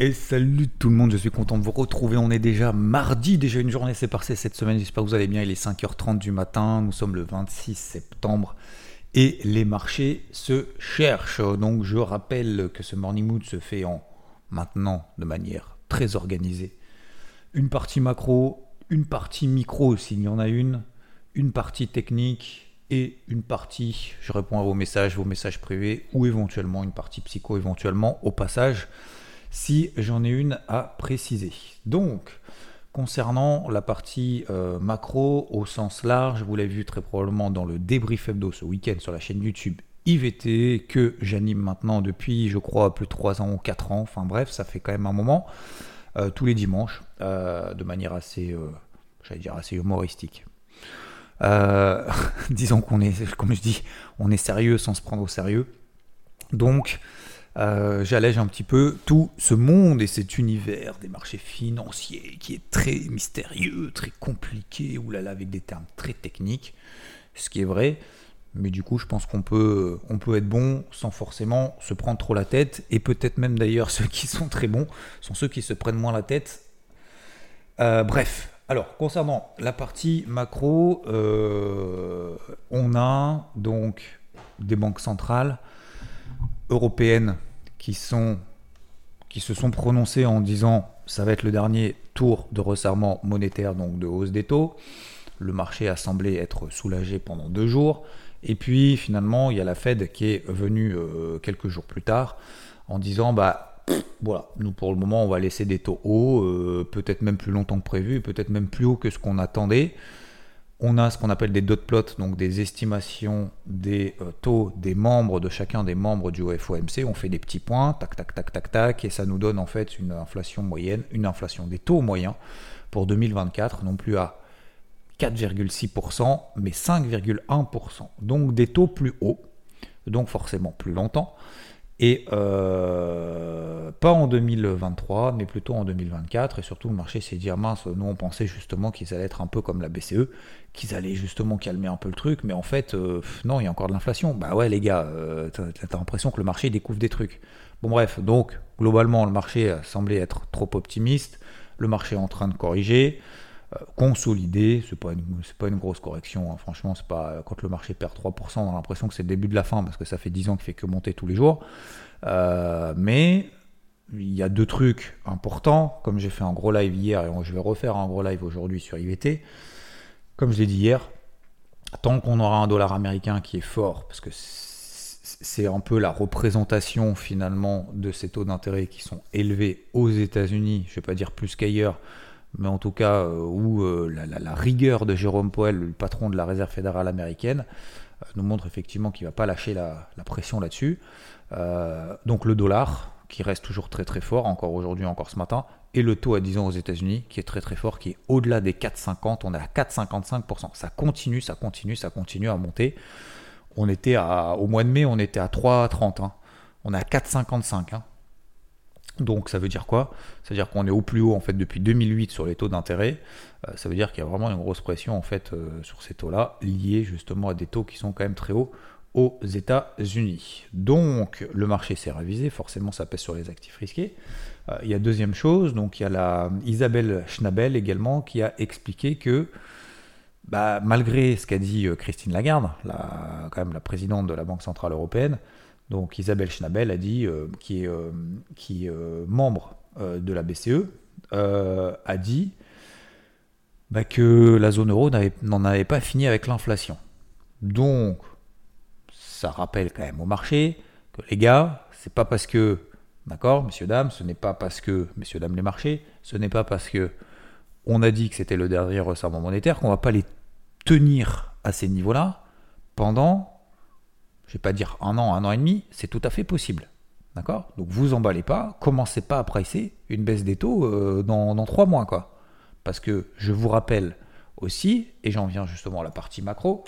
Et salut tout le monde, je suis content de vous retrouver. On est déjà mardi, déjà une journée s'est passée cette semaine. J'espère que vous allez bien. Il est 5h30 du matin. Nous sommes le 26 septembre et les marchés se cherchent. Donc je rappelle que ce morning mood se fait en maintenant de manière très organisée. Une partie macro, une partie micro s'il y en a une, une partie technique et une partie, je réponds à vos messages, vos messages privés ou éventuellement une partie psycho éventuellement au passage si j'en ai une à préciser. Donc, concernant la partie euh, macro au sens large, vous l'avez vu très probablement dans le débrief hebdo ce week-end sur la chaîne YouTube IVT que j'anime maintenant depuis, je crois, plus de 3 ans ou 4 ans. Enfin bref, ça fait quand même un moment. Euh, tous les dimanches, euh, de manière assez, j'allais dire, assez humoristique. disons qu'on est, comme je dis, on est sérieux sans se prendre au sérieux. Donc, euh, j'allège un petit peu tout ce monde et cet univers des marchés financiers qui est très mystérieux, très compliqué, oulala, avec des termes très techniques, ce qui est vrai. Mais du coup, je pense qu'on peut, on peut être bon sans forcément se prendre trop la tête. Et peut-être même d'ailleurs, ceux qui sont très bons sont ceux qui se prennent moins la tête. Euh, bref, alors concernant la partie macro, euh, on a donc des banques centrales européennes qui, sont, qui se sont prononcés en disant ça va être le dernier tour de resserrement monétaire, donc de hausse des taux. Le marché a semblé être soulagé pendant deux jours. Et puis finalement, il y a la Fed qui est venue euh, quelques jours plus tard en disant bah voilà, nous pour le moment on va laisser des taux hauts, euh, peut-être même plus longtemps que prévu, peut-être même plus haut que ce qu'on attendait on a ce qu'on appelle des dot plots, donc des estimations des euh, taux des membres de chacun des membres du FOMC. On fait des petits points, tac, tac, tac, tac, tac, et ça nous donne en fait une inflation moyenne, une inflation des taux moyens pour 2024, non plus à 4,6%, mais 5,1%. Donc des taux plus hauts, donc forcément plus longtemps. Et euh, pas en 2023, mais plutôt en 2024. Et surtout, le marché s'est dit, ah mince, nous on pensait justement qu'ils allaient être un peu comme la BCE, qu'ils allaient justement calmer un peu le truc. Mais en fait, euh, non, il y a encore de l'inflation. Bah ouais, les gars, euh, t'as l'impression que le marché découvre des trucs. Bon, bref, donc, globalement, le marché a semblé être trop optimiste. Le marché est en train de corriger. Euh, consolidé. C'est pas une, pas une grosse correction. Hein. Franchement, c'est pas quand le marché perd 3%, on a l'impression que c'est le début de la fin parce que ça fait 10 ans qu'il fait que monter tous les jours. Euh, mais il y a deux trucs importants. Comme j'ai fait un gros live hier et je vais refaire un gros live aujourd'hui sur IVT. Comme je l'ai dit hier, tant qu'on aura un dollar américain qui est fort, parce que c'est un peu la représentation finalement de ces taux d'intérêt qui sont élevés aux États-Unis, je ne vais pas dire plus qu'ailleurs, mais en tout cas euh, où euh, la, rigueur de Jérôme Powell, le patron de la Réserve fédérale américaine, euh, nous montre effectivement qu'il ne va pas lâcher la, pression là-dessus. donc le dollar, qui reste toujours très très fort, encore aujourd'hui, encore ce matin, et le taux à 10 ans aux États-Unis, qui est très très fort, qui est au-delà des 4,50, on est à 4,55%. Ça continue, ça continue, ça continue à monter. On était à, au mois de mai, on était à 3,30. Hein. On est à 4,55. Hein. Donc ça veut dire quoi? Ça veut dire qu'on est au plus haut en fait depuis 2008 sur les taux d'intérêt. Euh, ça veut dire qu'il y a vraiment une grosse pression en fait euh, sur ces taux-là, liés justement à des taux qui sont quand même très hauts aux États-Unis. Donc le marché s'est révisé, forcément ça pèse sur les actifs risqués. Euh, il y a deuxième chose, donc il y a la Isabelle Schnabel également qui a expliqué que bah, malgré ce qu'a dit Christine Lagarde, même la présidente de la Banque Centrale Européenne, donc Isabelle Schnabel a dit, euh, qui est, euh, euh, membre de la BCE, a dit bah, que la zone euro n'en avait pas fini avec l'inflation. Donc, ça rappelle quand même au marché que les gars, c'est pas parce que, d'accord, messieurs, dames, ce n'est pas parce que, messieurs, dames, les marchés, ce n'est pas parce que on a dit que c'était le dernier resserrement monétaire qu'on va pas les tenir à ces niveaux-là pendant je vais pas dire un an, un an et demi, c'est tout à fait possible. D'accord? Donc vous emballez pas, commencez pas à presser une baisse des taux euh, dans, 3 mois. quoi. Parce que je vous rappelle aussi, et j'en viens justement à la partie macro,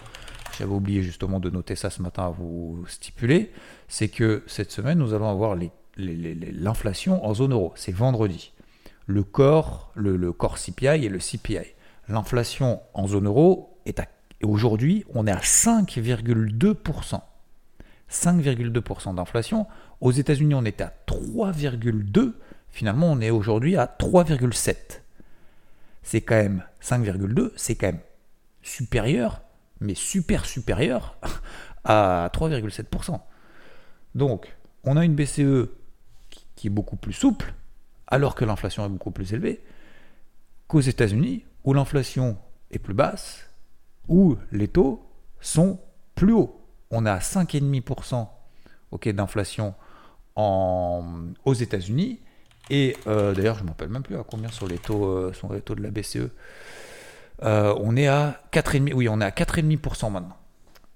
j'avais oublié justement de noter ça ce matin à vous stipuler, c'est que cette semaine, nous allons avoir l'inflation en zone euro. C'est vendredi. Le corps, le, le corps CPI et le CPI. L'inflation en zone euro est à aujourd'hui, on est à 5,2%. 5,2% d'inflation. Aux États-Unis, on était à 3,2. Finalement, on est aujourd'hui à 3,7. C'est quand même 5,2, c'est quand même supérieur, mais super supérieur à 3,7%. Donc, on a une BCE qui est beaucoup plus souple, alors que l'inflation est beaucoup plus élevée, qu'aux États-Unis, où l'inflation est plus basse, où les taux sont plus hauts on a 5,5% d'inflation aux États-Unis. Et euh, d'ailleurs, je ne me rappelle même plus à combien sont les taux, euh, sont les taux de la BCE. Euh, on est à 4,5%, oui, on est à 4,5% maintenant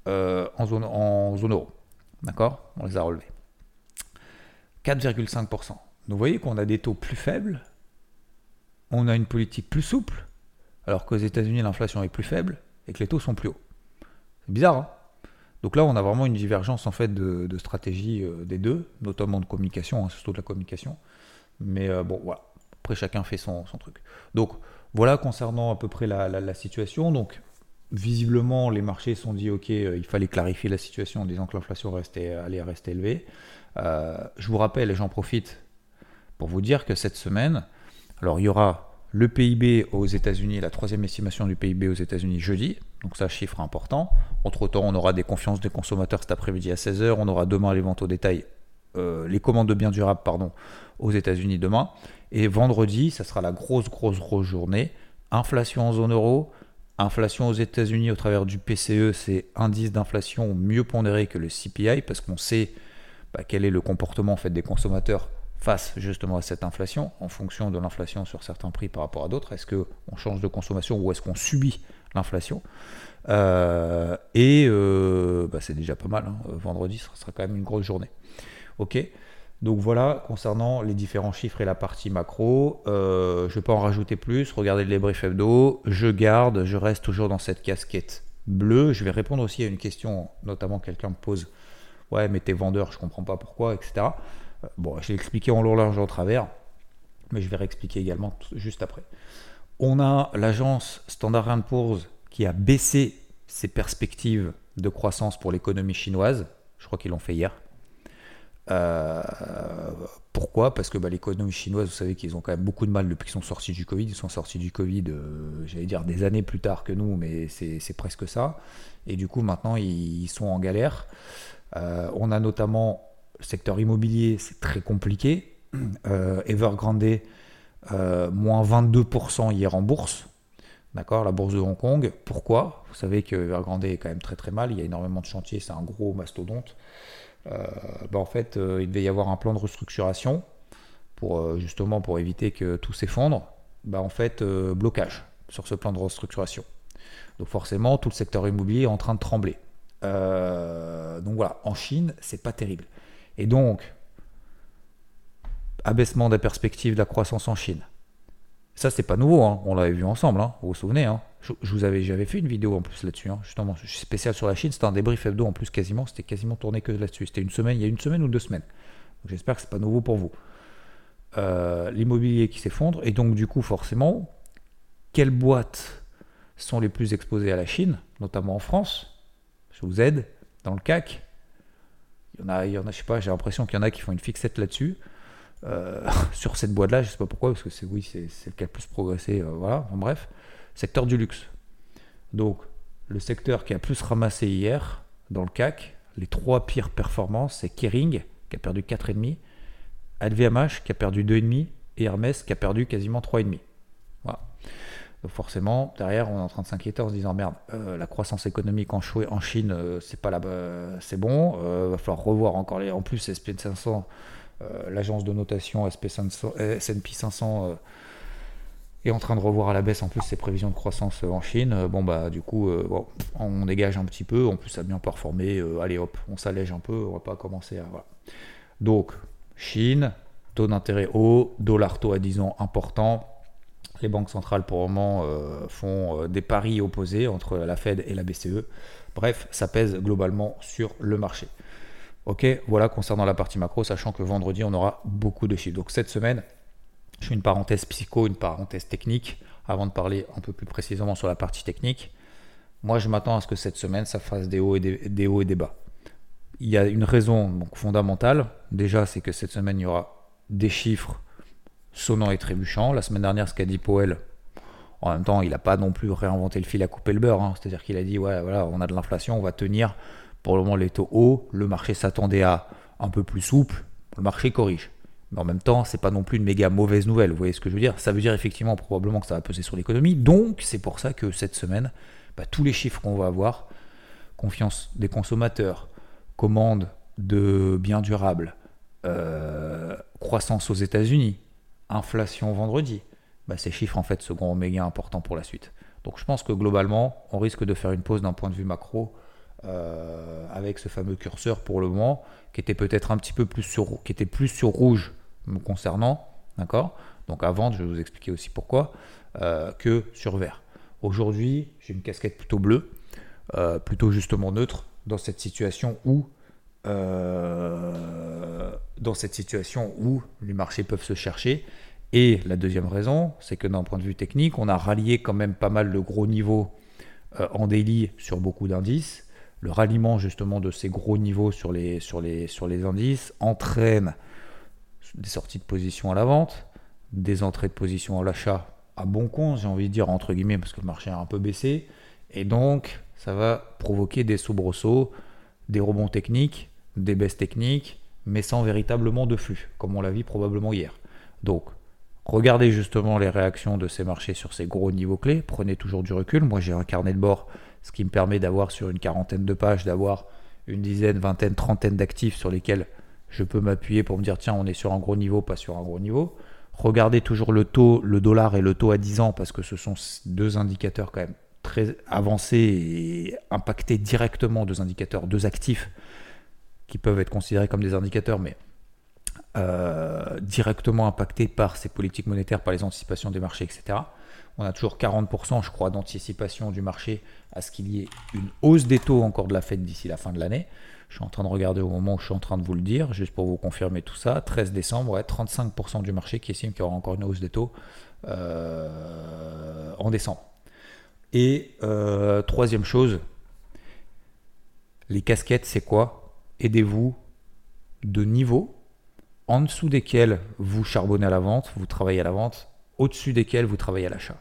en, zone, en zone euro. D'accord? On les a relevés. 4,5%. Donc vous voyez qu'on a des taux plus faibles, on a une politique plus souple, alors qu'aux États-Unis l'inflation est plus faible et que les taux sont plus hauts. C'est bizarre, hein? Donc là, on a vraiment une divergence en fait de, stratégie euh, des deux, notamment de communication, hein, surtout de la communication. Mais euh, bon. Après, chacun fait son, truc. Donc voilà concernant à peu près la, situation. Donc visiblement, les marchés sont dit ok, euh, il fallait clarifier la situation en disant que l'inflation allait rester élevée. je vous rappelle et j'en profite pour vous dire que cette semaine, alors il y aura le PIB aux États-Unis, la troisième estimation du PIB aux États-Unis jeudi, donc ça, chiffre important. Entre-temps, on aura des confiances des consommateurs cet après-midi à 16h, on aura demain les ventes au détail, euh, les commandes de biens durables, pardon, aux États-Unis demain. Et vendredi, ça sera la grosse, grosse, grosse journée. Inflation en zone euro, inflation aux États-Unis au travers du PCE, c'est indice d'inflation mieux pondéré que le CPI, parce qu'on sait bah, quel est le comportement en fait, des consommateurs face justement à cette inflation, en fonction de l'inflation sur certains prix par rapport à d'autres. Est-ce qu'on change de consommation ou est-ce qu'on subit l'inflation? Euh, Et euh, bah, c'est déjà pas mal. Hein. Vendredi, ce sera quand même une grosse journée. Ok? Donc voilà, concernant les différents chiffres et la partie macro, euh, je ne vais pas en rajouter plus. Regardez le débrief hebdo. Je garde, je reste toujours dans cette casquette bleue. Je vais répondre aussi à une question, notamment quelqu'un me pose Ouais, mais t'es vendeur, je comprends pas pourquoi, etc. Bon, je l'ai expliqué en long, large, en travers, mais je vais réexpliquer également juste après. On a l'agence Standard Poor's qui a baissé ses perspectives de croissance pour l'économie chinoise. Je crois qu'ils l'ont fait hier. Euh, pourquoi? Parce que bah, l'économie chinoise, vous savez qu'ils ont quand même beaucoup de mal depuis qu'ils sont sortis du Covid. Ils sont sortis du Covid, euh, j'allais dire des années plus tard que nous, mais c'est presque ça. Et du coup, maintenant, ils, sont en galère. Euh, on a notamment le secteur immobilier, c'est très compliqué. Evergrande, moins 22% hier en bourse. D'accord La bourse de Hong Kong. Pourquoi? Vous savez que Evergrande est quand même très très mal. Il y a énormément de chantiers. C'est un gros mastodonte. Euh, bah, en fait, il devait y avoir un plan de restructuration pour justement pour éviter que tout s'effondre. Bah, en fait, blocage sur ce plan de restructuration. Donc forcément, tout le secteur immobilier est en train de trembler. donc voilà, en Chine, c'est pas terrible. Et donc, abaissement des perspectives de la croissance en Chine. Ça, c'est pas nouveau, hein. on l'avait vu ensemble, hein. vous vous souvenez. Hein. Je, vous avais, j'avais fait une vidéo en plus là-dessus, justement, je suis spécial sur la Chine, c'était un débrief hebdo en plus quasiment, c'était quasiment tourné que là-dessus. C'était une semaine, il y a une semaine ou deux semaines. j'espère que c'est pas nouveau pour vous. Euh, l'immobilier qui s'effondre, et donc du coup, forcément, quelles boîtes sont les plus exposées à la Chine, notamment en France? Je vous aide, dans le CAC, il y en a, il y en a je sais pas, j'ai l'impression qu'il y en a qui font une fixette là-dessus. Euh, sur cette boîte-là, je sais pas pourquoi, parce que c'est oui, c'est le a le plus progressé, euh, voilà, en bref. Secteur du luxe. Donc, le secteur qui a plus ramassé hier dans le CAC, les trois pires performances, c'est Kering qui a perdu 4,5, LVMH qui a perdu 2,5 et Hermès qui a perdu quasiment 3,5. Voilà forcément, derrière, on est en train de s'inquiéter en se disant merde, euh, la croissance économique en, Chine, c'est pas là, c'est bon. va falloir revoir encore les. En plus, SP 500, l'agence de notation SP 500, S&P 500 est en train de revoir à la baisse en plus ses prévisions de croissance en Chine. Bon bah du coup, on dégage un petit peu. En plus, ça a bien performé. allez hop, on s'allège un peu. On va pas commencer à. Voilà. Donc, Chine, taux d'intérêt haut, dollar taux à 10 ans important. Les banques centrales pour le moment euh, font euh, des paris opposés entre la Fed et la BCE. Bref, ça pèse globalement sur le marché. Ok, voilà concernant la partie macro, sachant que vendredi on aura beaucoup de chiffres. Donc cette semaine, je fais une parenthèse psycho, une parenthèse technique, avant de parler un peu plus précisément sur la partie technique. Moi je m'attends à ce que cette semaine ça fasse des hauts et des, hauts et des bas. Il y a une raison fondamentale. Déjà, c'est que cette semaine il y aura des chiffres sonnants et trébuchants. La semaine dernière, ce qu'a dit Powell, en même temps, il n'a pas non plus réinventé le fil à couper le beurre. Hein. C'est-à-dire qu'il a dit ouais, voilà, on a de l'inflation, on va tenir pour le moment, les taux hauts, le marché s'attendait à un peu plus souple, le marché corrige. Mais en même temps, c'est pas non plus une méga mauvaise nouvelle. Vous voyez ce que je veux dire Ça veut dire effectivement probablement que ça va peser sur l'économie. Donc, c'est pour ça que cette semaine, bah, tous les chiffres qu'on va avoir, confiance des consommateurs, commande de biens durables, euh, croissance aux États-Unis, inflation vendredi, bah, ces chiffres en fait seront méga importants pour la suite. Donc je pense que globalement, on risque de faire une pause d'un point de vue macro euh, avec ce fameux curseur pour le moment, qui était peut-être un petit peu plus sur, qui était plus sur rouge me concernant, d'accord? Donc avant, je vais vous expliquer aussi pourquoi, euh, que sur vert. Aujourd'hui, j'ai une casquette plutôt bleue, euh, plutôt justement neutre, dans cette situation où dans cette situation où les marchés peuvent se chercher. Et la deuxième raison, c'est que d'un point de vue technique, on a rallié quand même pas mal de gros niveaux en daily sur beaucoup d'indices le ralliement justement de ces gros niveaux sur les, indices entraîne des sorties de position à la vente, des entrées de position à l'achat à bon compte, j'ai envie de dire entre guillemets, parce que le marché a un peu baissé, et donc ça va provoquer des soubresauts, des rebonds techniques, des baisses techniques, mais sans véritablement de flux, comme on l'a vu probablement hier. Donc, regardez justement les réactions de ces marchés sur ces gros niveaux clés, prenez toujours du recul, moi j'ai un carnet de bord ce qui me permet d'avoir sur une quarantaine de pages, d'avoir une dizaine, vingtaine, trentaine d'actifs sur lesquels je peux m'appuyer pour me dire tiens, on est sur un gros niveau, pas sur un gros niveau. Regardez toujours le taux, le dollar et le taux à 10 ans parce que ce sont deux indicateurs quand même très avancés et impactés directement, deux indicateurs, deux actifs qui peuvent être considérés comme des indicateurs, mais euh, directement impactés par ces politiques monétaires, par les anticipations des marchés, etc. On a toujours 40%, je crois, d'anticipation du marché à ce qu'il y ait une hausse des taux encore de la Fed d'ici la fin de l'année. Je suis en train de regarder au moment où je suis en train de vous le dire, juste pour vous confirmer tout ça. 13 décembre, ouais, 35% du marché qui estime qu'il y aura encore une hausse des taux euh, en décembre. Et euh, troisième chose, les casquettes, c'est quoi? Aidez-vous de niveaux en dessous desquels vous charbonnez à la vente, vous travaillez à la vente, au-dessus desquels vous travaillez à l'achat.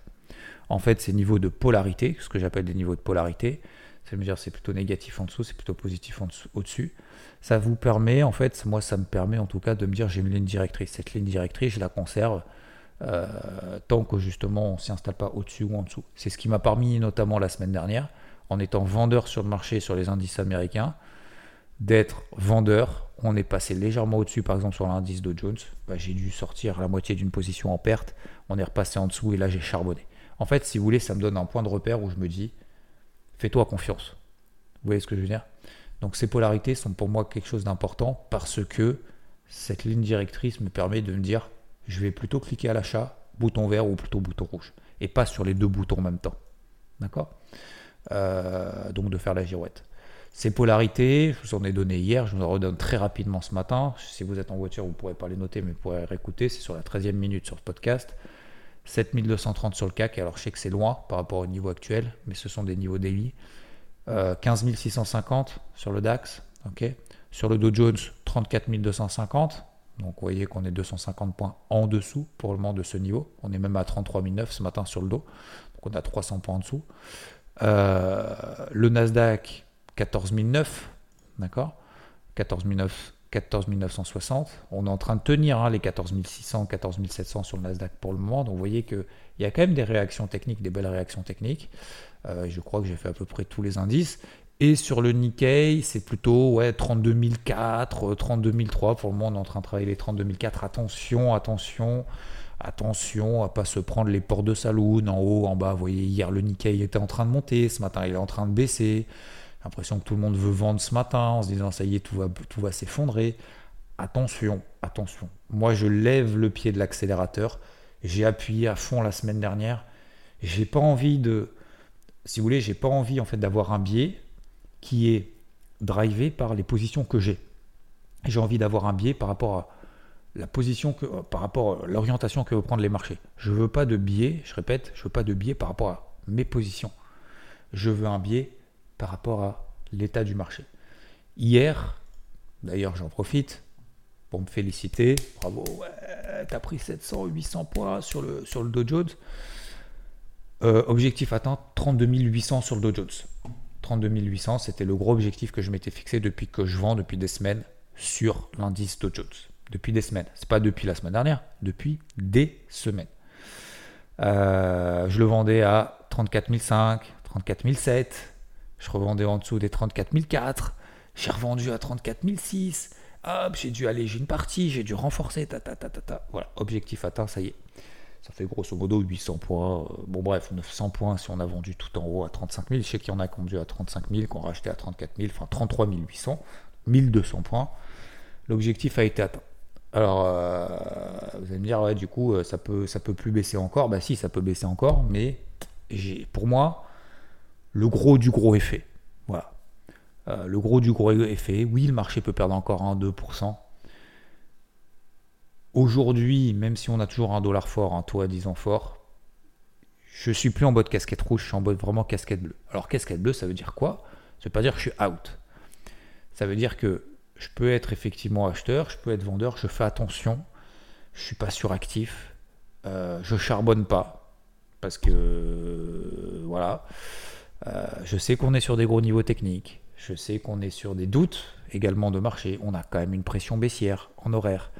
En fait, ces niveaux de polarité, ce que j'appelle des niveaux de polarité, c'est dire c'est plutôt négatif en dessous, c'est plutôt positif au-dessus. Ça vous permet, en fait, moi ça me permet en tout cas de me dire j'ai une ligne directrice. Cette ligne directrice, je la conserve euh, tant que justement on ne s'y installe pas au-dessus ou en dessous. C'est ce qui m'a permis notamment la semaine dernière, en étant vendeur sur le marché sur les indices américains, d'être vendeur. On est passé légèrement au-dessus, par exemple sur l'indice de Jones. Bah, j'ai dû sortir la moitié d'une position en perte. On est repassé en dessous et là j'ai charbonné. En fait, si vous voulez, ça me donne un point de repère où je me dis, fais-toi confiance. Vous voyez ce que je veux dire? Donc ces polarités sont pour moi quelque chose d'important parce que cette ligne directrice me permet de me dire, je vais plutôt cliquer à l'achat, bouton vert ou plutôt bouton rouge, et pas sur les deux boutons en même temps. D'accord? Euh, Donc de faire la girouette. Ces polarités, je vous en ai donné hier, je vous en redonne très rapidement ce matin. Si vous êtes en voiture, vous ne pourrez pas les noter, mais vous pourrez réécouter. C'est sur la 13e minute sur ce podcast. 7230 sur le CAC, alors je sais que c'est loin par rapport au niveau actuel, mais ce sont des niveaux daily. Euh, 15 650 sur le DAX. Sur le Dow Jones, 34 250. Donc vous voyez qu'on est 250 points en dessous pour le moment de ce niveau. On est même à 33 900 ce matin sur le dos. Donc on a 300 points en dessous. Euh, le Nasdaq, 14 900, d'accord? 14 900 14 960. On est en train de tenir hein, les 14 600, 14 700 sur le Nasdaq pour le moment. Donc vous voyez qu'il y a quand même des réactions techniques, des belles réactions techniques. Euh, je crois que j'ai fait à peu près tous les indices. Et sur le Nikkei, c'est plutôt ouais, 32 004, 32 003. Pour le moment, on est en train de travailler les 32 004. Attention, attention, attention à pas se prendre les portes de saloon en haut, en bas. Vous voyez, hier, le Nikkei était en train de monter. Ce matin, il est en train de baisser l'impression que tout le monde veut vendre ce matin en se disant ça y est, tout va, s'effondrer. attention, attention. Moi, je lève le pied de l'accélérateur. J'ai appuyé à fond la semaine dernière. J'ai pas envie de, si vous voulez, j'ai pas envie en fait d'avoir un biais qui est drivé par les positions que j'ai. J'ai envie d'avoir un biais par rapport à la position que, par rapport l'orientation que vont prendre les marchés. Je veux pas de biais, je répète, je veux pas de biais par rapport à mes positions. Je veux un biais par rapport à l'état du marché. Hier, d'ailleurs j'en profite pour me féliciter. Bravo, ouais, t'as pris 700, 800 points sur le, sur le Dow Jones. Euh, objectif atteint 32 800 sur le Dow Jones. 32 800, c'était le gros objectif que je m'étais fixé depuis que je vends depuis des semaines sur l'indice Dow Jones. Depuis des semaines. C'est pas depuis la semaine dernière, depuis des semaines. Euh, je le vendais à 34 500, 34 700. Je revendais en dessous des 34 400. J'ai revendu à 34 600. Hop, j'ai dû alléger une partie, j'ai dû renforcer. Ta, ta, ta, ta, ta. Voilà, objectif atteint, ça y est. Ça fait grosso modo 800 points. Euh, bon, bref, 900 points si on a vendu tout en haut à 35 000. Je sais qu'il y en a qui ont vendu à 35 000, qui ont racheté à 34 000, enfin 33 800, 1200 points. L'objectif a été atteint. Alors, euh, vous allez me dire, ouais, du coup, euh, ça peut, ça peut plus baisser encore. Bah si, ça peut baisser encore, mais pour moi, le gros du gros effet. Voilà. le gros du gros effet, oui, le marché peut perdre encore 1-2%. Aujourd'hui, même si on a toujours un dollar fort, un taux à 10 ans fort, je suis plus en mode casquette rouge, je suis en mode vraiment casquette bleue. Alors casquette bleue, ça veut dire quoi? Ça veut pas dire que je suis out. Ça veut dire que je peux être effectivement acheteur, je peux être vendeur, je fais attention, je suis pas suractif, euh, je charbonne pas parce que voilà, euh, je sais qu'on est sur des gros niveaux techniques, je sais qu'on est sur des doutes également de marché, on a quand même une pression baissière en horaire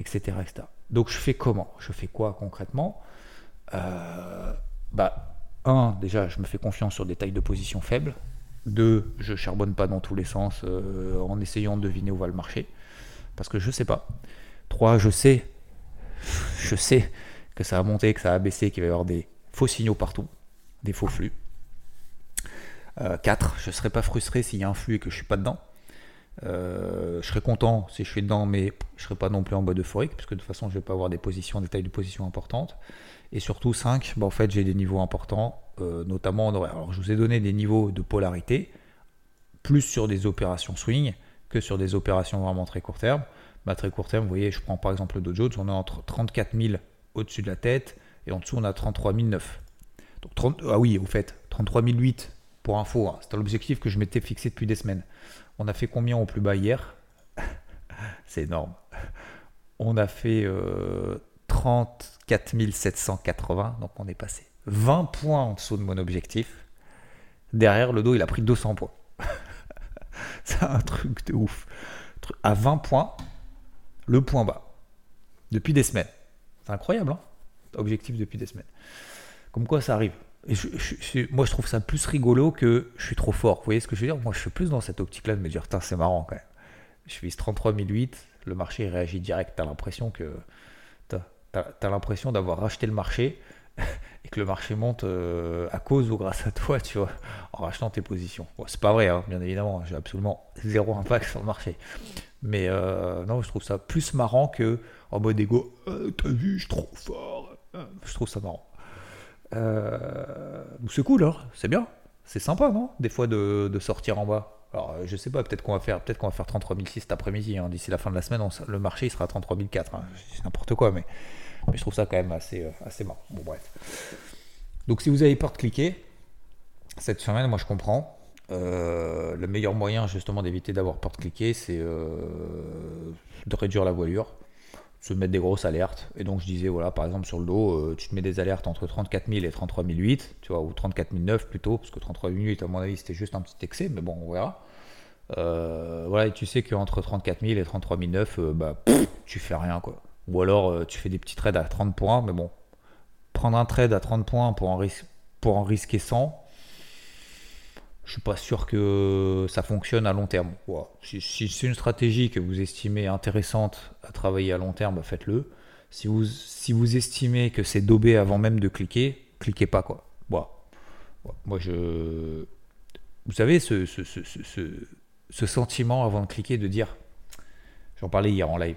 etc., Donc je fais comment? Je fais quoi concrètement? Euh, bah, Un, déjà, je me fais confiance sur des tailles de position faibles. Deux, je charbonne pas dans tous les sens euh, en essayant de deviner où va le marché, parce que je sais pas. Trois, je sais, je sais que ça va monter, que ça va baisser, qu'il va y avoir des faux signaux partout, des faux flux. 4. Euh, je ne serais pas frustré s'il y a un flux et que je ne suis pas dedans. Euh, je serais content si je suis dedans, mais je ne serais pas non plus en mode euphorique, puisque de toute façon, je vais pas avoir des positions, des tailles de position importantes. Et surtout, 5, bah, en fait, j'ai des niveaux importants, euh, notamment en horaire. Alors, je vous ai donné des niveaux de polarité, plus sur des opérations swing que sur des opérations vraiment très court terme. Bah, très court terme, vous voyez, je prends par exemple le Dow Jones, on est entre 34 000 au-dessus de la tête, et en dessous, on a 33 009. Donc, 30, ah oui, vous faites 33 008 pour info, hein, c'était l'objectif que je m'étais fixé depuis des semaines. On a fait combien au plus bas hier? C'est énorme. On a fait 34 euh, 780, donc on est passé 20 points en dessous de mon objectif. Derrière, le dos, il a pris 200 points. C'est un truc de ouf. À 20 points, le point bas. Depuis des semaines. C'est incroyable, hein? Objectif depuis des semaines. Comme quoi ça arrive moi, je trouve ça plus rigolo que je suis trop fort. Vous voyez ce que je veux dire? Moi, je suis plus dans cette optique-là de me dire, c'est marrant quand même. Je vise 33 008, le marché réagit direct. T'as l'impression que. T'as as, l'impression d'avoir racheté le marché et que le marché monte euh, à cause ou grâce à toi, tu vois, en rachetant tes positions. C'est pas vrai, hein, bien évidemment, j'ai absolument zéro impact sur le marché. Mais euh, non, je trouve ça plus marrant que en mode égo, euh, t'as vu, je suis trop fort. Je trouve ça marrant. Euh, c'est cool, hein c'est bien. C'est sympa, non Des fois de, sortir en bas. Alors, euh, je sais pas, peut-être qu'on va faire, peut-être qu'on va faire 33 006 cet après-midi. Hein. D'ici la fin de la semaine, le marché il sera à 33 004. Hein. C'est n'importe quoi, mais, je trouve ça quand même assez, euh, assez marrant. Bon, bref. Donc, si vous avez peur de cette semaine, moi je comprends. le meilleur moyen justement d'éviter d'avoir peur de cliquer, c'est de réduire la voilure se mettre des grosses alertes. Et donc je disais, voilà, par exemple sur le dos, euh, tu te mets des alertes entre 34 000 et 33 008, tu vois, ou 34 009 plutôt, parce que 33 008, à mon avis, c'était juste un petit excès, mais bon, on verra. Euh, voilà, et tu sais qu'entre 34 000 et 33 009, euh, bah, tu fais rien, quoi. Ou alors tu fais des petits trades à 30 points, mais bon, prendre un trade à 30 points pour en, pour en risquer 100, je suis pas sûr que ça fonctionne à long terme. Si, c'est une stratégie que vous estimez intéressante à travailler à long terme, bah, faites-le. Si vous, si vous estimez que c'est daubé avant même de cliquer, cliquez pas quoi. Moi je, vous savez ce, ce, ce, ce, sentiment avant de cliquer de dire J'en parlais hier en live.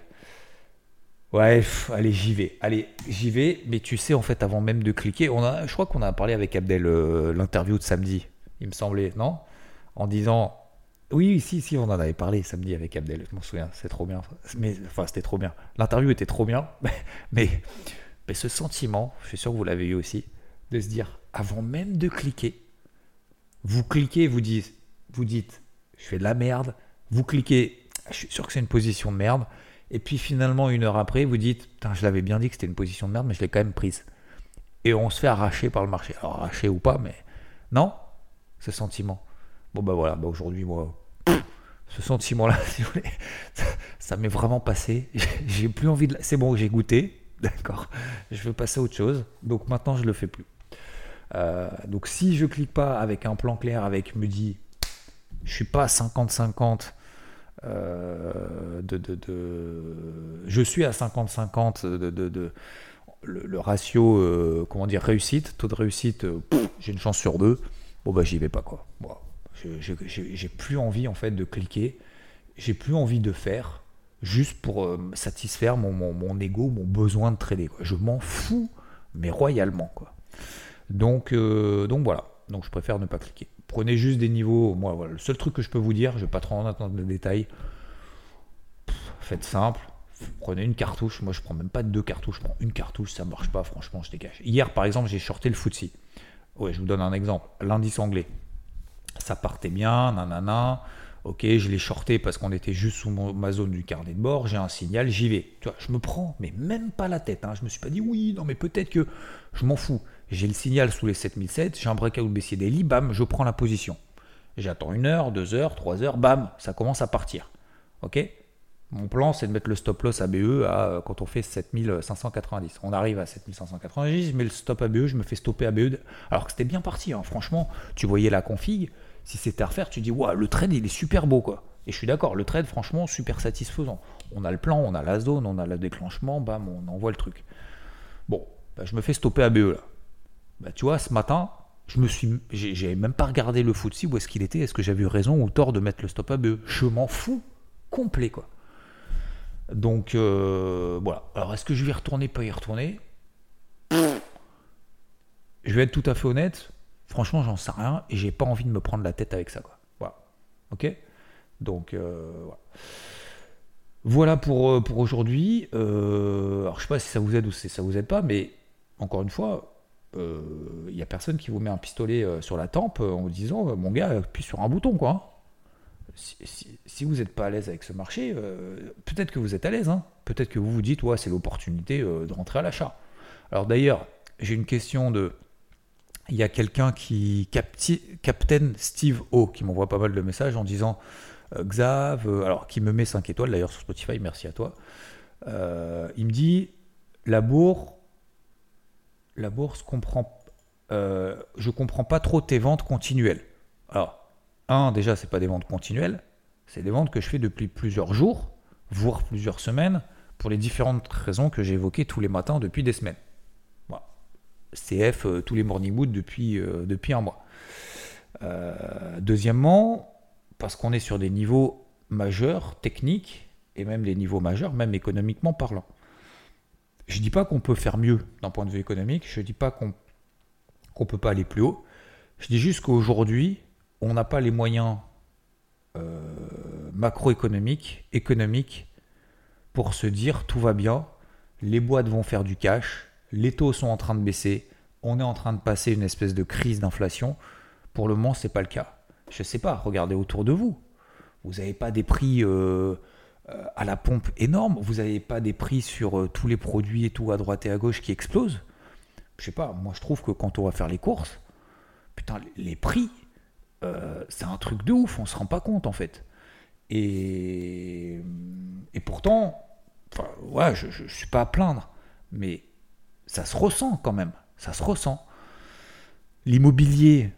Ouais, allez, j'y vais. Allez, j'y vais. Mais tu sais, en fait, avant même de cliquer, on a, je crois qu'on a parlé avec Abdel euh, l'interview de samedi, il me semblait, non? En disant. Oui, si, si, on en avait parlé samedi avec Abdel, je m'en souviens, c'est trop bien. Mais, enfin, c'était trop bien. L'interview était trop bien, mais, mais ce sentiment, je suis sûr que vous l'avez eu aussi, de se dire, avant même de cliquer, vous cliquez, vous dites, vous dites, je fais de la merde, vous cliquez, je suis sûr que c'est une position de merde, et puis finalement, une heure après, vous dites, je l'avais bien dit que c'était une position de merde, mais je l'ai quand même prise. Et on se fait arracher par le marché. Alors, arracher ou pas, mais non, ce sentiment. Bon, bah voilà, bah aujourd'hui, moi, ce sentiment-là, si vous voulez, ça, m'est vraiment passé. J'ai plus envie de. C'est bon, j'ai goûté, d'accord. Je veux passer à autre chose. Donc maintenant, je le fais plus. Euh, donc si je clique pas avec un plan clair, avec me dit, je suis pas 50-50 euh, de, je suis à 50-50 de, le, ratio, euh, comment dire, réussite, taux de réussite, j'ai une chance sur deux. Bon bah j'y vais pas quoi. J'ai plus envie en fait de cliquer, j'ai plus envie de faire juste pour satisfaire mon, mon, ego, mon besoin de trader. Je m'en fous, mais royalement quoi. Donc, donc voilà. Donc je préfère ne pas cliquer. Prenez juste des niveaux. Moi, voilà, le seul truc que je peux vous dire, je vais pas trop en attendre de détails. faites simple. Prenez une cartouche. Moi, je prends même pas deux cartouches. Je prends une cartouche. Ça marche pas. Franchement, je décache. Hier, par exemple, j'ai shorté le footsie. Ouais, je vous donne un exemple. L'indice anglais. Ça partait bien. Nanana. Ok, je l'ai shorté parce qu'on était juste sous ma zone du carnet de bord. J'ai un signal, j'y vais. Tu vois, je me prends, mais même pas la tête. Hein. Je me suis pas dit oui, non, mais peut-être que je m'en fous. J'ai le signal sous les 7007, j'ai un breakout baissier daily, bam, je prends la position. J'attends une heure, deux heures, trois heures, bam, ça commence à partir. Ok? Mon plan, c'est de mettre le stop loss ABE à, euh, quand on fait 7590. On arrive à 7590, je mets le stop ABE, je me fais stopper ABE. Alors que c'était bien parti, hein. franchement, tu voyais la config. Si c'était à refaire, tu dis, waouh, le trade, il est super beau, quoi. Et je suis d'accord, le trade, franchement, super satisfaisant. On a le plan, on a la zone, on a le déclenchement, bam, on envoie le truc. Bon, bah, je me fais stopper ABE là. Bah, tu vois, ce matin, je me suis, j'ai même pas regardé le footsie où est-ce qu'il était, est-ce que j'avais eu raison ou tort de mettre le stop à BE. Je m'en fous complet quoi. Donc euh, voilà. Alors est-ce que je vais y retourner, pas y retourner? Je vais être tout à fait honnête. Franchement, j'en sais rien et j'ai pas envie de me prendre la tête avec ça quoi. Voilà. Ok? Donc euh, voilà. Voilà pour, euh, pour aujourd'hui. alors je sais pas si ça vous aide ou si ça vous aide pas, mais encore une fois, il n'y a personne qui vous met un pistolet sur la tempe en vous disant mon gars appuie sur un bouton quoi. Si, vous n'êtes pas à l'aise avec ce marché, peut-être que vous êtes à l'aise, hein. peut-être que vous vous dites ouais c'est l'opportunité de rentrer à l'achat. Alors d'ailleurs j'ai une question de il y a quelqu'un qui Captain Steve O qui m'envoie pas mal de messages en disant Xav alors qui me met 5 étoiles d'ailleurs sur Spotify merci à toi il me dit la bourre la bourse comprend, euh, je comprends pas trop tes ventes continuelles. Alors, un, déjà, c'est pas des ventes continuelles, c'est des ventes que je fais depuis plusieurs jours, voire plusieurs semaines, pour les différentes raisons que j'ai évoquées tous les matins depuis des semaines. CF euh, tous les morning mood depuis, euh, depuis un mois. deuxièmement, parce qu'on est sur des niveaux majeurs, techniques, et même des niveaux majeurs, même économiquement parlant. Je ne dis pas qu'on peut faire mieux d'un point de vue économique, je ne dis pas qu'on ne peut pas aller plus haut. Je dis juste qu'aujourd'hui, on n'a pas les moyens euh, macroéconomiques, économiques, pour se dire tout va bien, les boîtes vont faire du cash, les taux sont en train de baisser, on est en train de passer une espèce de crise d'inflation. Pour le moment, ce n'est pas le cas. Je ne sais pas, regardez autour de vous. Vous n'avez pas des prix euh, euh, à la pompe énorme. Vous n'avez pas des prix sur tous les produits et tout à droite et à gauche qui explosent. Je sais pas, moi je trouve que quand on va faire les courses, putain, les prix, euh, c'est un truc de ouf, on se rend pas compte en fait. Et, et pourtant, enfin, ouais, je, ne suis pas à plaindre, mais ça se ressent quand même, ça se ressent. L'immobilier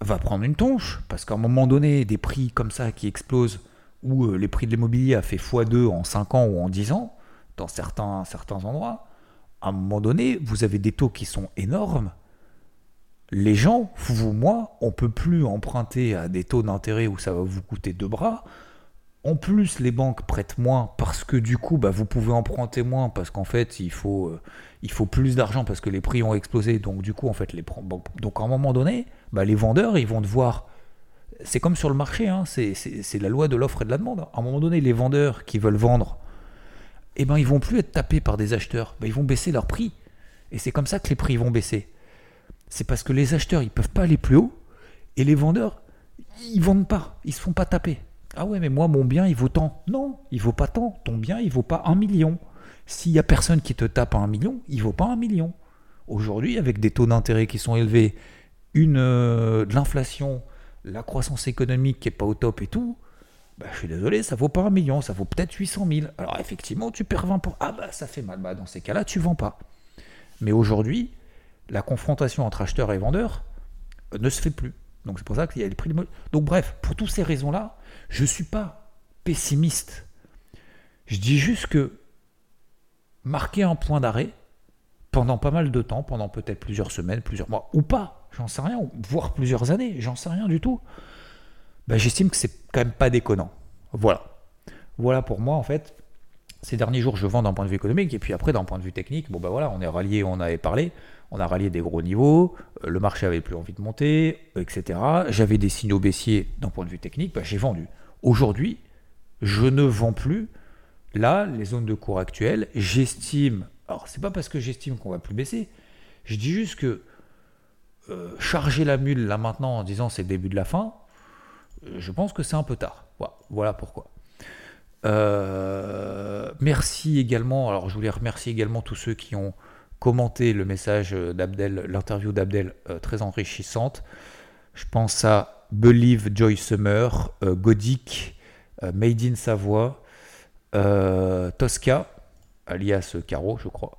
va prendre une tonche, parce qu'à un moment donné, des prix comme ça qui explosent, où euh, les prix de l'immobilier a fait x2 en 5 ans ou en 10 ans, dans certains, certains endroits, à un moment donné, vous avez des taux qui sont énormes. Les gens, vous, moi, on peut plus emprunter à des taux d'intérêt où ça va vous coûter deux bras. En plus, les banques prêtent moins parce que du coup, bah, vous pouvez emprunter moins parce qu'en fait, il faut, euh, il faut plus d'argent parce que les prix ont explosé. Donc, du coup, en fait, les donc à un moment donné, bah, les vendeurs, ils vont devoir. C'est comme sur le marché, hein, c'est la loi de l'offre et de la demande. À un moment donné, les vendeurs qui veulent vendre, eh ben, ils vont plus être tapés par des acheteurs. Ben, ils vont baisser leur prix. Et c'est comme ça que les prix vont baisser. C'est parce que les acheteurs, ils peuvent pas aller plus haut et les vendeurs, ils vendent pas, ils se font pas taper. Ah ouais, mais moi, mon bien, il vaut tant. Non, il vaut pas tant. Ton bien, il vaut pas un million. S'il y a personne qui te tape un million, il vaut pas un million. Aujourd'hui, avec des taux d'intérêt qui sont élevés, une, euh, l'inflation, la croissance économique qui est pas au top et tout, bah, je suis désolé, ça vaut pas un million, ça vaut peut-être 800 000. Alors effectivement, tu perds 20 Ah bah ça fait mal. Bah, dans ces cas-là, tu vends pas. Mais aujourd'hui, la confrontation entre acheteurs et vendeurs ne se fait plus. Donc c'est pour ça qu'il y a les prix de... Donc bref, pour toutes ces raisons-là, je ne suis pas pessimiste. Je dis juste que marquer un point d'arrêt pendant pas mal de temps, pendant peut-être plusieurs semaines, plusieurs mois, ou pas, j'en sais rien, voire plusieurs années, j'en sais rien du tout, ben, j'estime que c'est quand même pas déconnant. Voilà. Voilà pour moi, en fait, ces derniers jours, je vends d'un point de vue économique, et puis après, d'un point de vue technique, bon ben voilà, on est rallié, on avait parlé, on a rallié des gros niveaux, euh, le marché avait plus envie de monter, etc. J'avais des signaux baissiers d'un point de vue technique, ben, j'ai vendu. Aujourd'hui, je ne vends plus. Là, les zones de cours actuelles, j'estime. Alors, c'est pas parce que j'estime qu'on va plus baisser. Je dis juste que euh, charger la mule là maintenant en disant c'est le début de la fin, euh, je pense que c'est un peu tard. Voilà, pourquoi. Merci également. Alors, je voulais remercier également tous ceux qui ont commenté le message d'Abdel, l'interview d'Abdel, très enrichissante. Je pense à Believe Joy Summer, euh, Godic, euh, Made in Savoie, euh, Tosca, alias Caro, je crois.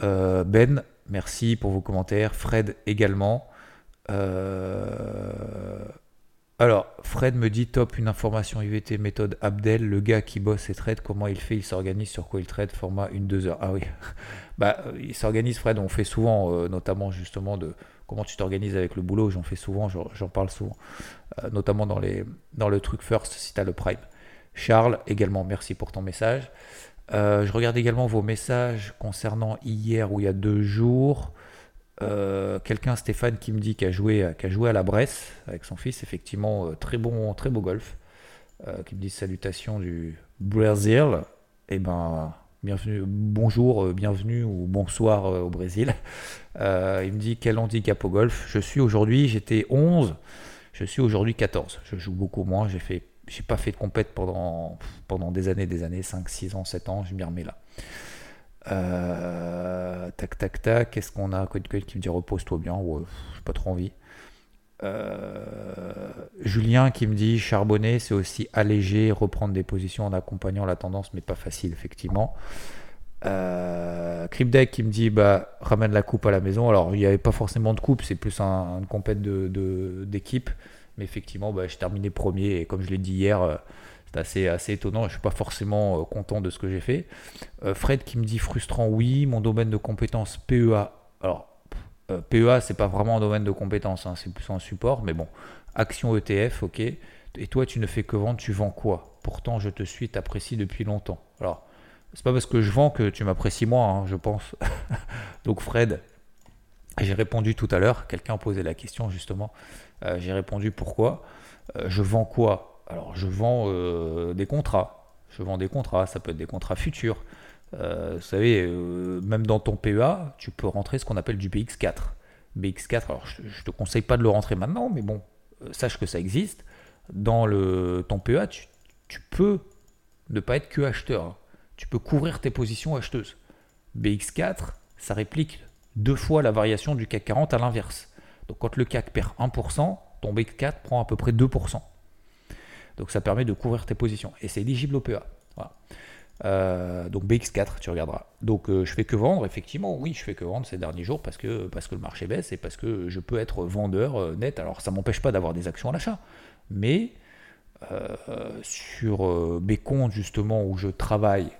ben, merci pour vos commentaires. Fred également. Alors, Fred me dit top, une information IVT méthode Abdel, le gars qui bosse et trade, comment il fait, il s'organise, sur quoi il trade, format une, deux heures. Ah oui, bah, il s'organise, Fred, on fait souvent, notamment justement de, comment tu t'organises avec le boulot, j'en fais souvent, j'en parle souvent, euh, notamment dans, les, dans le truc First si tu as le Prime. Charles, également, merci pour ton message. Euh, je regarde également vos messages concernant hier ou il y a deux jours. Euh, quelqu'un, Stéphane, qui me dit qu'il a, joué, a joué à la Bresse avec son fils, effectivement, très, bon, très beau golf. qui me dit salutations du Brésil. Et eh ben, bienvenue, bonjour, euh, bienvenue ou bonsoir euh, au Brésil. Euh, il me dit quel handicap au golf? Je suis aujourd'hui, j'étais 11, je suis aujourd'hui 14. Je joue beaucoup moins, j'ai fait j'ai pas fait de compète pendant, pendant des années, des années, 5, 6 ans, 7 ans, je m'y remets là. tac, tac, tac, qu'est-ce qu'on a? Code qui me dit repose-toi bien, ouais, j'ai pas trop envie. Julien qui me dit charbonner, c'est aussi alléger, reprendre des positions en accompagnant la tendance, mais pas facile, effectivement. Euh, qui me dit bah, ramène la coupe à la maison. Alors, il n'y avait pas forcément de coupe, c'est plus un, une compète d'équipe. Mais effectivement, bah, j'ai terminé premier et comme je l'ai dit hier, euh, c'est assez, assez étonnant. Je ne suis pas forcément euh, content de ce que j'ai fait. Euh, Fred qui me dit frustrant, oui, mon domaine de compétence PEA. Alors, euh, PEA, c'est pas vraiment un domaine de compétence, hein, c'est plus un support, mais bon, action ETF, ok. Et toi, tu ne fais que vendre, tu vends quoi? Pourtant, je te suis, t'apprécie depuis longtemps. Alors, c'est pas parce que je vends que tu m'apprécies moi, hein, je pense. Donc, Fred, j'ai répondu tout à l'heure, quelqu'un posé la question justement. Euh, j'ai répondu pourquoi? Euh, je vends quoi? Alors, je vends des contrats. Je vends des contrats, ça peut être des contrats futurs. Euh, vous savez, euh, même dans ton PEA, tu peux rentrer ce qu'on appelle du BX4. BX4, alors je, ne te conseille pas de le rentrer maintenant, mais bon, euh, sache que ça existe. Dans le, ton PEA, tu, peux ne pas être que acheteur. Hein. Tu peux couvrir tes positions acheteuses. BX4, ça réplique deux fois la variation du CAC 40 à l'inverse. Donc quand le CAC perd 1%, ton BX4 prend à peu près 2%. Donc ça permet de couvrir tes positions. Et c'est éligible au PEA. Voilà. Euh, donc BX4, tu regarderas. Donc euh, je fais que vendre, effectivement, oui, je fais que vendre ces derniers jours parce que, le marché baisse et parce que je peux être vendeur euh, net. Alors ça m'empêche pas d'avoir des actions à l'achat, mais sur mes comptes justement où je travaille,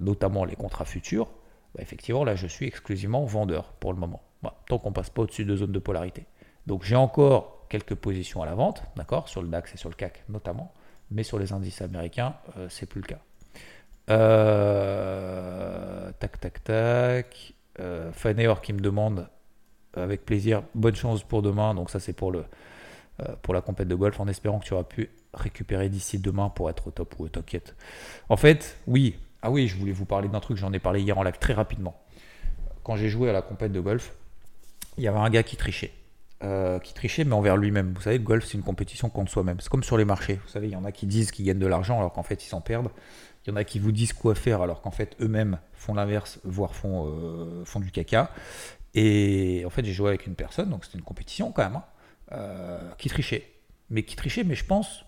notamment les contrats futurs, bah, effectivement là je suis exclusivement vendeur pour le moment. tant qu'on passe pas au-dessus de zone de polarité. Donc j'ai encore quelques positions à la vente, d'accord, sur le DAX et sur le CAC notamment, Mais sur les indices américains, c'est plus le cas. Euh, tac, tac, tac. Euh, qui me demande avec plaisir, bonne chance pour demain. Donc ça c'est pour le euh, la compète de golf, en espérant que tu auras pu récupérer d'ici demain pour être au top ou t'inquiète. En fait, oui. Ah oui, je voulais vous parler d'un truc, j'en ai parlé hier en live très rapidement. Quand j'ai joué à la compète de golf, il y avait un gars qui trichait. Euh, qui trichait, mais envers lui-même. Vous savez, le golf, c'est une compétition contre soi-même. C'est comme sur les marchés. Vous savez, il y en a qui disent qu'ils gagnent de l'argent alors qu'en fait, ils s'en perdent. Il y en a qui vous disent quoi faire alors qu'en fait, eux-mêmes font l'inverse, voire font, euh, font du caca. Et en fait, j'ai joué avec une personne, donc c'était une compétition quand même, hein, euh, qui trichait. Mais qui trichait, mais je pense,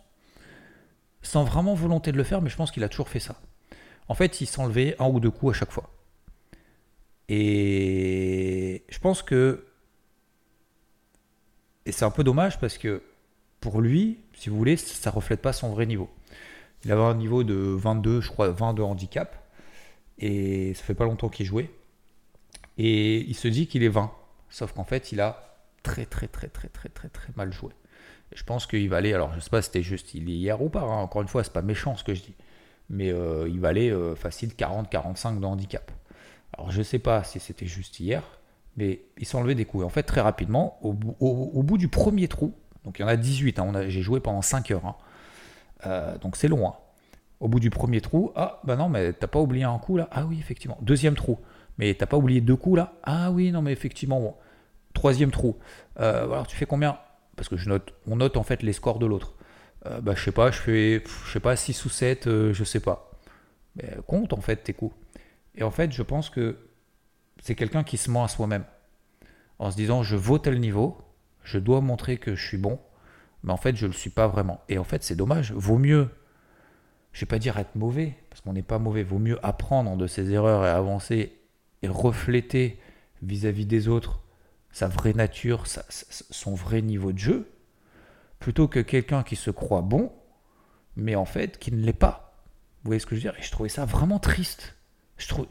sans vraiment volonté de le faire, mais je pense qu'il a toujours fait ça. En fait, il s'enlevait un ou deux coups à chaque fois. Et je pense que et c'est un peu dommage parce que pour lui, si vous voulez, ça ne reflète pas son vrai niveau. Il avait un niveau de 22, je crois, 22 handicap. Et ça fait pas longtemps qu'il jouait. Et il se dit qu'il est 20. Sauf qu'en fait, il a très, très, très, très, très, très, très mal joué. Et je pense qu'il va aller. Alors, je sais pas si c'était juste il est hier ou pas. Hein. Encore une fois, c'est pas méchant ce que je dis. Mais euh, il va aller euh, facile 40-45 de handicap. Alors, je sais pas si c'était juste hier mais il enlevé des coups. Et en fait, très rapidement, au, bout du premier trou, donc il y en a 18, hein, j'ai joué pendant 5 heures, hein. Euh, donc c'est loin. Au bout du premier trou, ah bah non, mais t'as pas oublié un coup là Ah oui, effectivement. Deuxième trou, mais t'as pas oublié deux coups là Ah oui, non, mais effectivement, bon. Troisième trou, euh, alors tu fais combien? Parce que je note, on note en fait les scores de l'autre. Euh, bah je sais pas, je fais, je sais pas, 6 ou 7, je sais pas. Mais compte en fait tes coups. Et en fait, je pense que c'est quelqu'un qui se ment à soi-même. En se disant, je vaux tel niveau, je dois montrer que je suis bon, mais en fait, je ne le suis pas vraiment. Et en fait, c'est dommage. Vaut mieux, je ne vais pas dire être mauvais, parce qu'on n'est pas mauvais, vaut mieux apprendre de ses erreurs et avancer et refléter vis-à-vis des autres sa vraie nature, son vrai niveau de jeu, plutôt que quelqu'un qui se croit bon, mais en fait qui ne l'est pas. Vous voyez ce que je veux dire? Et je trouvais ça vraiment triste.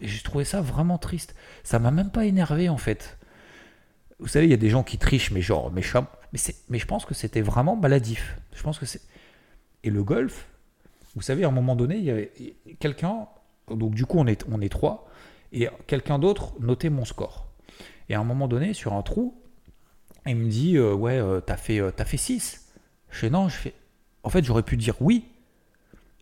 J'ai trouvé ça vraiment triste. Ça m'a même pas énervé en fait. Vous savez, il y a des gens qui trichent, mais genre méchant. Mais, mais je pense que c'était vraiment maladif. Je pense que c'est. Et le golf, vous savez, à un moment donné, il y avait quelqu'un. Donc du coup, on est, on est trois. Et quelqu'un d'autre notait mon score. Et à un moment donné, sur un trou, il me dit euh, Ouais, euh, t'as fait, euh, as fait 6. Je fais Non, je fais. En fait, j'aurais pu dire oui.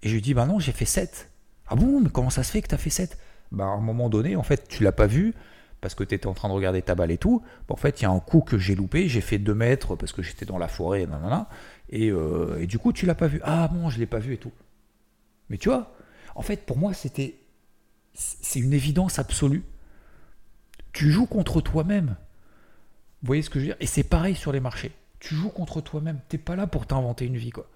Et je lui dis Bah non, j'ai fait 7. Ah bon, mais comment ça se fait que t'as fait 7 bah, à un moment donné, en fait, tu l'as pas vu parce que tu étais en train de regarder ta balle et tout. en fait, il y a un coup que j'ai loupé, j'ai fait 2 mètres parce que j'étais dans la forêt, nanana, et, euh, et du coup, tu l'as pas vu. Ah bon, je l'ai pas vu et tout. Mais tu vois, en fait, pour moi, c'était. C'est une évidence absolue. Tu joues contre toi-même. Vous voyez ce que je veux dire? Et c'est pareil sur les marchés. Tu joues contre toi-même. T'es pas là pour t'inventer une vie, quoi.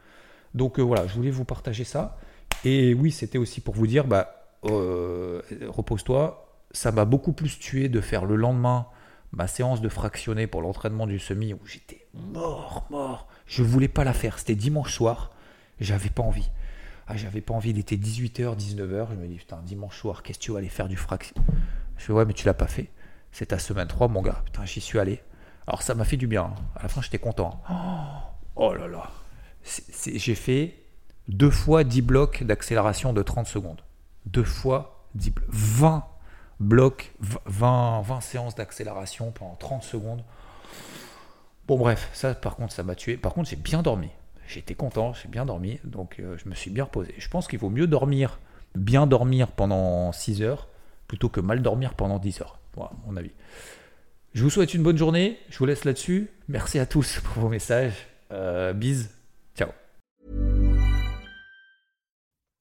Donc euh, voilà, je voulais vous partager ça. Et oui, c'était aussi pour vous dire, bah, euh, repose-toi. Ça m'a beaucoup plus tué de faire le lendemain ma séance de fractionné pour l'entraînement du semi où j'étais mort, mort. Je voulais pas la faire. C'était dimanche soir. J'avais pas envie. Ah, j'avais pas envie. Il était 18h, 19h. Je me dis, putain, dimanche soir, qu'est-ce que tu vas aller faire du fraction Je fais, ouais, mais tu l'as pas fait. C'est ta semaine 3, mon gars. Putain, j'y suis allé. Alors, ça m'a fait du bien. À la fin, j'étais content. Oh, là là. J'ai fait deux fois 10 blocs d'accélération de 30 secondes deux fois 10 20 blocs, 20, 20 séances d'accélération pendant 30 secondes. Bon bref, ça par contre ça m'a tué. Par contre j'ai bien dormi. J'étais content, j'ai bien dormi, donc euh, je me suis bien reposé. Je pense qu'il vaut mieux dormir, bien dormir pendant 6 heures, plutôt que mal dormir pendant 10 heures. Voilà, mon avis. Je vous souhaite une bonne journée, je vous laisse là-dessus. Merci à tous pour vos messages. Euh, ciao.